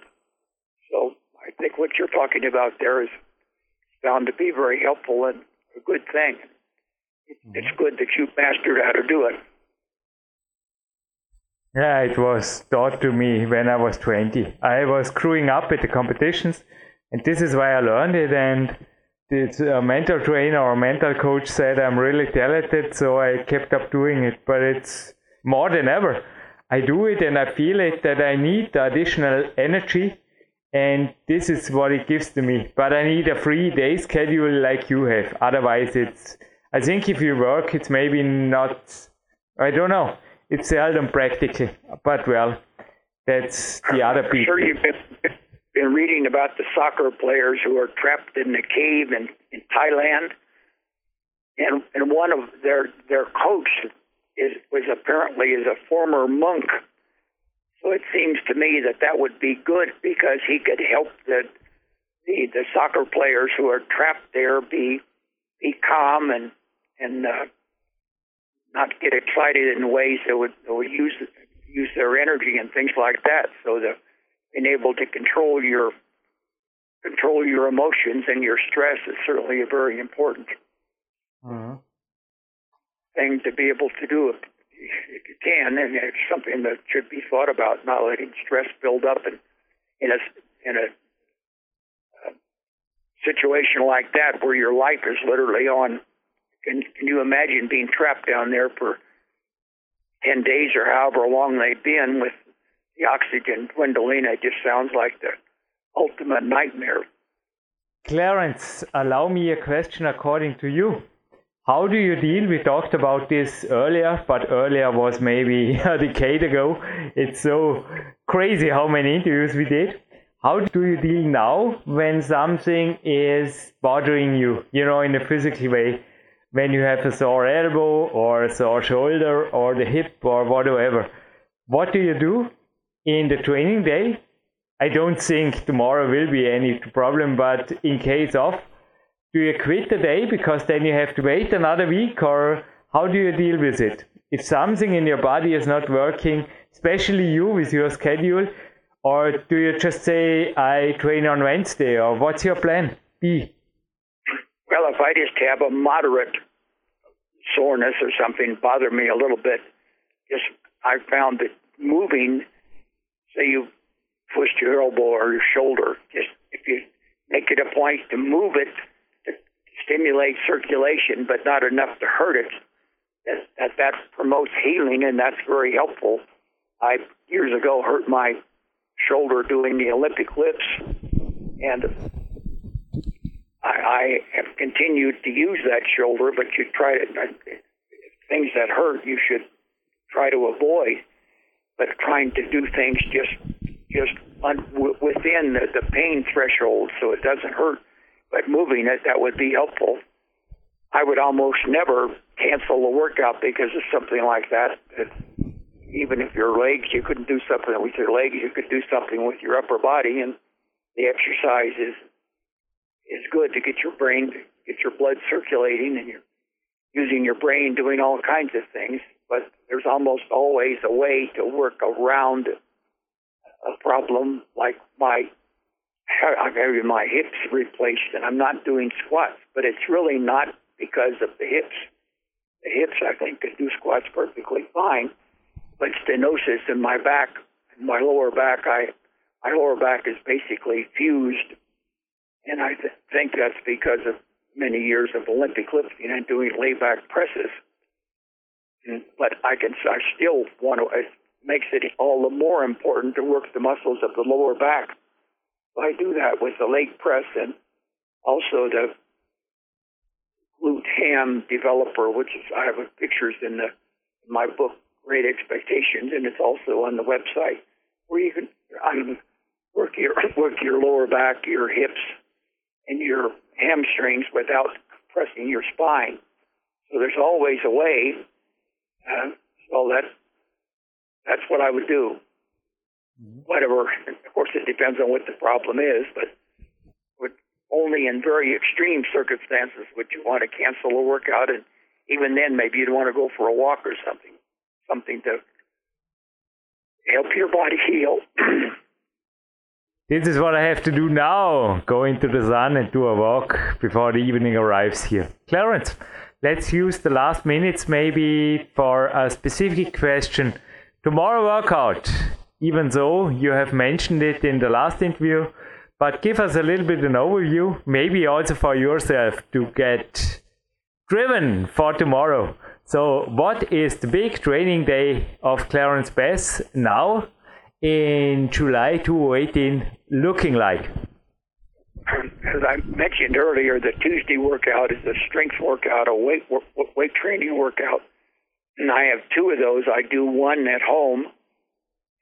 So I think what you're talking about there is found to be very helpful and a good thing. It's good that you mastered how to do it. Yeah, it was taught to me when I was 20. I was screwing up at the competitions, and this is why I learned it. And the uh, mental trainer or mental coach said I'm really talented, so I kept up doing it. But it's more than ever. I do it and I feel it that I need the additional energy and this is what it gives to me. But I need a free day schedule like you have. Otherwise, it's. I think if you work, it's maybe not. I don't know. It's seldom practical. But well, that's the other people. Sure, you've been, been reading about the soccer players who are trapped in the cave in, in Thailand, and and one of their their coach is was apparently is a former monk so it seems to me that that would be good because he could help the the, the soccer players who are trapped there be be calm and and uh, not get excited in ways that would, that would use use their energy and things like that. So the being able to control your control your emotions and your stress is certainly a very important uh-huh. thing to be able to do if you can, and it's something that should be thought about, not letting stress build up and in a in a uh, situation like that where your life is literally on. Can you imagine being trapped down there for ten days or however long they've been with the oxygen dwindling? It just sounds like the ultimate nightmare. Clarence, allow me a question according to you. How do you deal? We talked about this earlier, but earlier was maybe a decade ago. It's so crazy how many interviews we did. How do you deal now when something is bothering you, you know, in a physical way? When you have a sore elbow or a sore shoulder or the hip or whatever. What do you do in the training day? I don't think tomorrow will be any problem, but in case of, do you quit the day because then you have to wait another week or how do you deal with it? If something in your body is not working, especially you with your schedule, or do you just say, I train on Wednesday, or what's your plan B? If I just have a moderate soreness or something bother me a little bit, just I found that moving, say you twist your elbow or your shoulder, just if you make it a point to move it to stimulate circulation, but not enough to hurt it, that that, that promotes healing, and that's very helpful. I years ago hurt my shoulder doing the Olympic lifts, and I, I have continued to use that shoulder. But you try to uh, things that hurt, you should try to avoid. But trying to do things just just un, within the, the pain threshold, so it doesn't hurt. But moving it, that would be helpful. I would almost never cancel a workout because of something like that. It, even if your legs, you couldn't do something with your legs, you could do something with your upper body, and the exercise is is good to get your brain, get your blood circulating, and you're using your brain doing all kinds of things. But there's almost always a way to work around a problem like my I'm having my hips replaced and I'm not doing squats, but it's really not because of the hips. The hips, I think, can do squats perfectly fine, but stenosis in my back, my lower back, I my lower back is basically fused, and I th- think that's because of many years of Olympic lifting and doing layback presses. And, but I can, I still want to. It makes it all the more important to work the muscles of the lower back. I do that with the leg press and also the glute ham developer, which is I have pictures in the my book Great Expectations, and it's also on the website where you can um, work your work your lower back, your hips, and your hamstrings without pressing your spine. So there's always a way. Uh, so that that's what I would do. Mm-hmm. Whatever. Of course, it depends on what the problem is, but would only in very extreme circumstances would you want to cancel a workout, and even then, maybe you'd want to go for a walk or something, something to help your body heal. this is what I have to do now go into the sun and do a walk before the evening arrives here. Clarence, let's use the last minutes maybe for a specific question. Tomorrow workout, even though you have mentioned it in the last interview, but give us a little bit an overview, maybe also for yourself to get driven for tomorrow. So, what is the big training day of Clarence Bass now in July 2018 looking like? As I mentioned earlier, the Tuesday workout is a strength workout, a weight weight training workout, and I have two of those. I do one at home,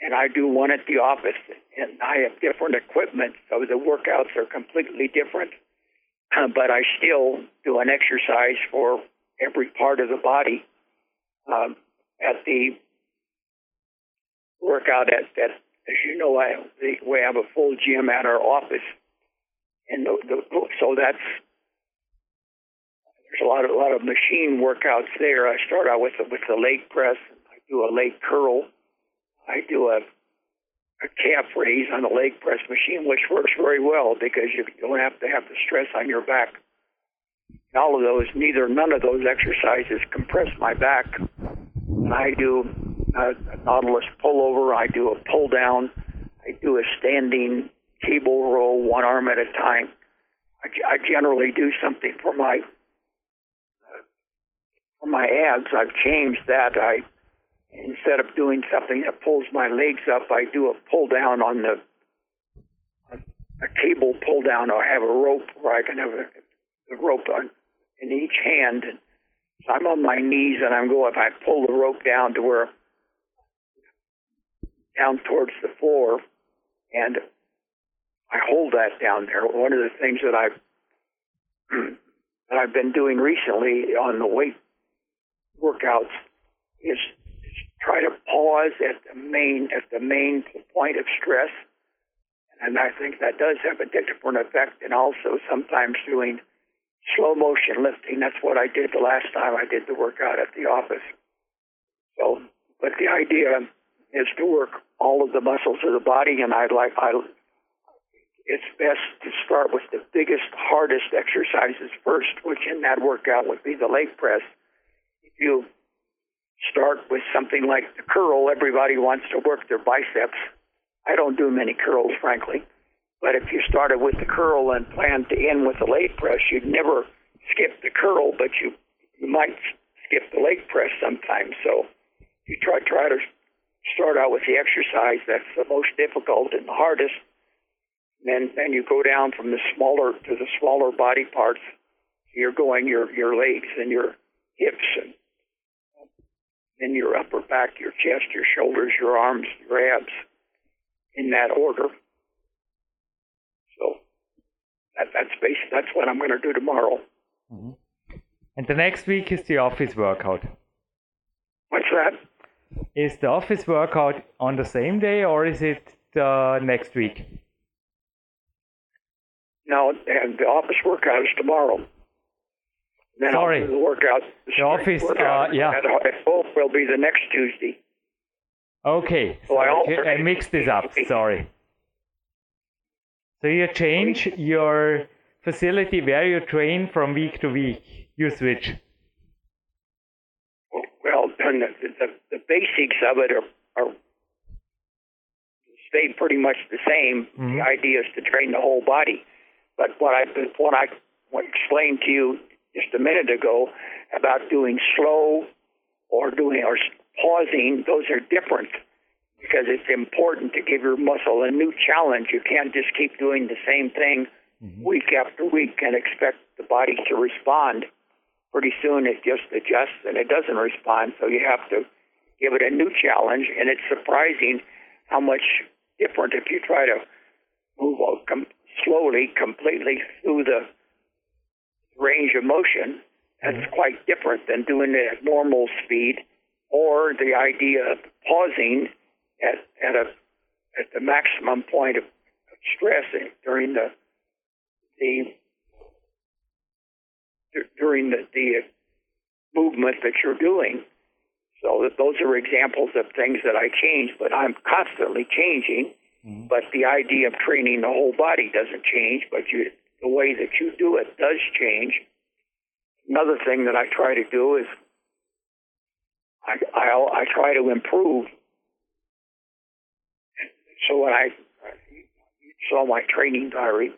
and I do one at the office, and I have different equipment, so the workouts are completely different. Uh, but I still do an exercise for every part of the body. Um, at the workout at, at as you know, I we have a full gym at our office, and the, the, so that's there's a lot of a lot of machine workouts there. I start out with the, with the leg press. I do a leg curl. I do a a calf raise on the leg press machine, which works very well because you don't have to have the stress on your back. All of those, neither none of those exercises compress my back. I do a, a Nautilus pullover. I do a pull down. I do a standing cable row, one arm at a time. I, I generally do something for my for my abs. I've changed that. I instead of doing something that pulls my legs up, I do a pull down on the a, cable pull down. I have a rope where I can have a, a rope on in each hand. And so I'm on my knees and I'm going. I pull the rope down to where down towards the floor, and I hold that down there. One of the things that I've that I've been doing recently on the weight workouts is, is try to pause at the main at the main point of stress, and I think that does have a different effect. And also sometimes doing slow motion lifting. That's what I did the last time I did the workout at the office. So, but the idea is to work all of the muscles of the body, and I like I. It's best to start with the biggest, hardest exercises first, which in that workout would be the leg press. If you start with something like the curl, everybody wants to work their biceps. I don't do many curls, frankly. But if you started with the curl and planned to end with the leg press, you'd never skip the curl, but you, you might skip the leg press sometimes. So you try try to start out with the exercise that's the most difficult and the hardest. And then, then you go down from the smaller to the smaller body parts. You're going your your legs and your hips and then your upper back, your chest, your shoulders, your arms, your abs, in that order. So that, that's basic. That's what I'm going to do tomorrow. Mm-hmm. And the next week is the office workout. What's that? Is the office workout on the same day or is it the next week? No, and the office workout is tomorrow. Then Sorry. the workout. The, the office, workout uh, yeah. At, at both will be the next Tuesday. Okay. So I, I, I mixed this up. Sorry. So you change your facility where you train from week to week. You switch. Well, the, the, the basics of it are, are stay pretty much the same. Mm-hmm. The idea is to train the whole body. But what I what I explained to you just a minute ago about doing slow or doing or pausing, those are different because it's important to give your muscle a new challenge. You can't just keep doing the same thing mm-hmm. week after week and expect the body to respond. Pretty soon it just adjusts and it doesn't respond, so you have to give it a new challenge. And it's surprising how much different if you try to move com- slowly, completely through the range of motion. That's mm-hmm. quite different than doing it at normal speed or the idea of pausing at, at a at the maximum point of, stress during the the during the, the movement that you're doing. So that those are examples of things that I change, but I'm constantly changing. Mm-hmm. But the idea of training the whole body doesn't change, but you, the way that you do it does change. Another thing that I try to do is I, I, I try to improve. So when I saw my training diary,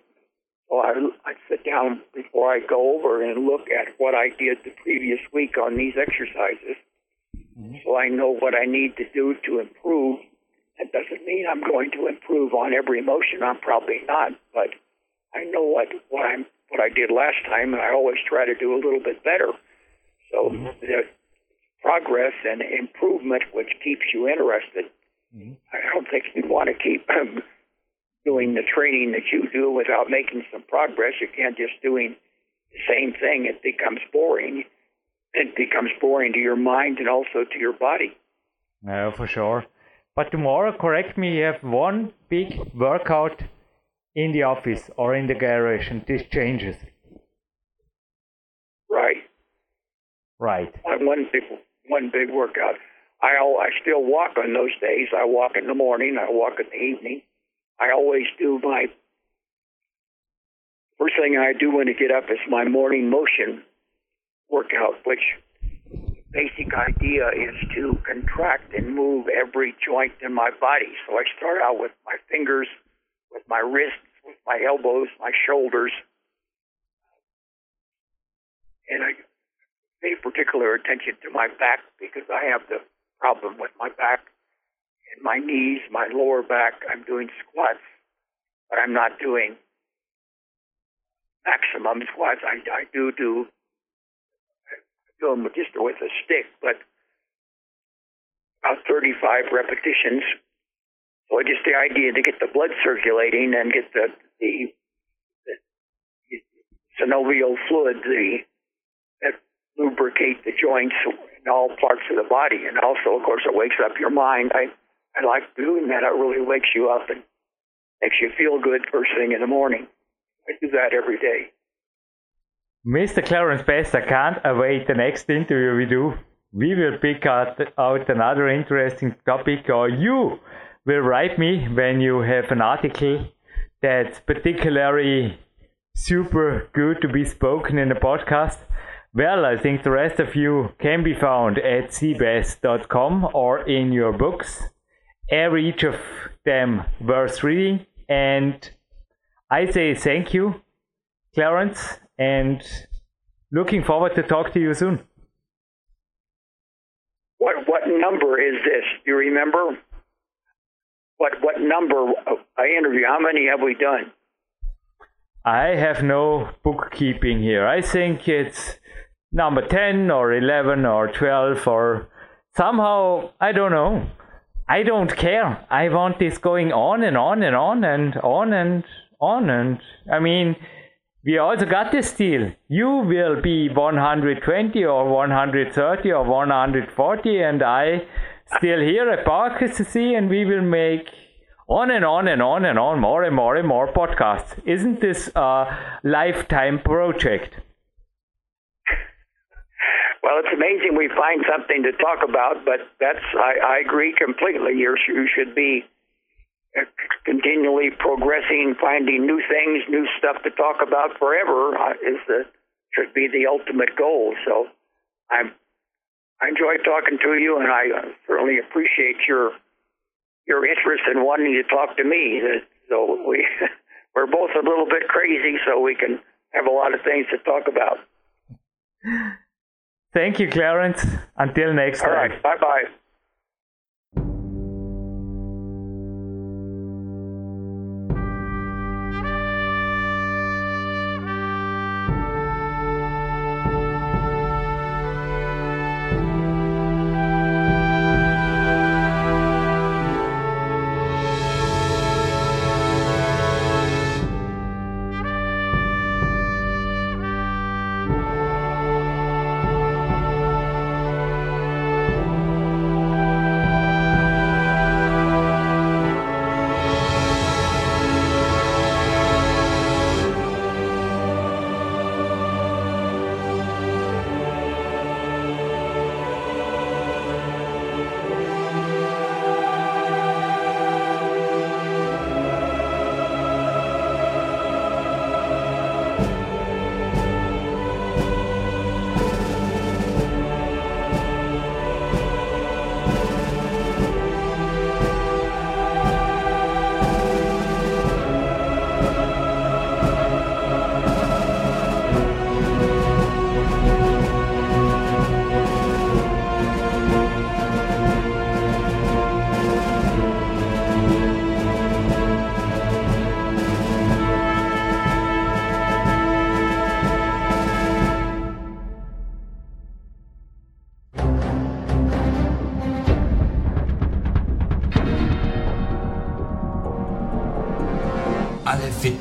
so I, I sit down before I go over and look at what I did the previous week on these exercises. Mm-hmm. So I know what I need to do to improve. That doesn't mean I'm going to improve on every motion. I'm probably not, but I know what what I'm what I did last time, and I always try to do a little bit better. So mm-hmm. the progress and improvement, which keeps you interested. Mm-hmm. I don't think you'd want to keep um, doing the training that you do without making some progress. You can't just doing the same thing. It becomes boring. It becomes boring to your mind and also to your body. No, for sure. But tomorrow, correct me, you have one big workout in the office or in the garage, and this changes. Right. Right. One big, one big workout. I I still walk on those days. I walk in the morning. I walk in the evening. I always do my first thing I do when I get up is my morning motion workout, which basic idea is to contract and move every joint in my body. So I start out with my fingers, with my wrists, with my elbows, my shoulders, and I pay particular attention to my back because I have the problem with my back my knees, my lower back. I'm doing squats, but I'm not doing maximum squats. I, I do do do them just with a stick, but about 35 repetitions. So just the idea to get the blood circulating and get the the, the synovial fluid, the that lubricate the joints in all parts of the body, and also, of course, it wakes up your mind. I I like doing that. It really wakes you up and makes you feel good first thing in the morning. I do that every day. Mr. Clarence Bass, I can't await the next interview we do. We will pick out, out another interesting topic, or you will write me when you have an article that's particularly super good to be spoken in a podcast. Well, I think the rest of you can be found at cbass.com or in your books. Every each of them worth reading. And I say thank you, Clarence, and looking forward to talk to you soon. What what number is this? Do you remember? What what number I interview? How many have we done? I have no bookkeeping here. I think it's number 10 or 11 or 12 or somehow, I don't know. I don't care. I want this going on and on and on and on and on. And I mean, we also got this deal. You will be 120 or 130 or 140, and I still here at PowerQuest and we will make on and on and on and on, more and more and more podcasts. Isn't this a lifetime project? Well, it's amazing we find something to talk about, but that's I, I agree completely. You're, you should be uh, continually progressing, finding new things, new stuff to talk about forever uh, is the should be the ultimate goal. So I'm I enjoy talking to you, and I uh, certainly appreciate your your interest in wanting to talk to me. So we we're both a little bit crazy, so we can have a lot of things to talk about. Thank you, Clarence. Until next time. All right. Bye bye.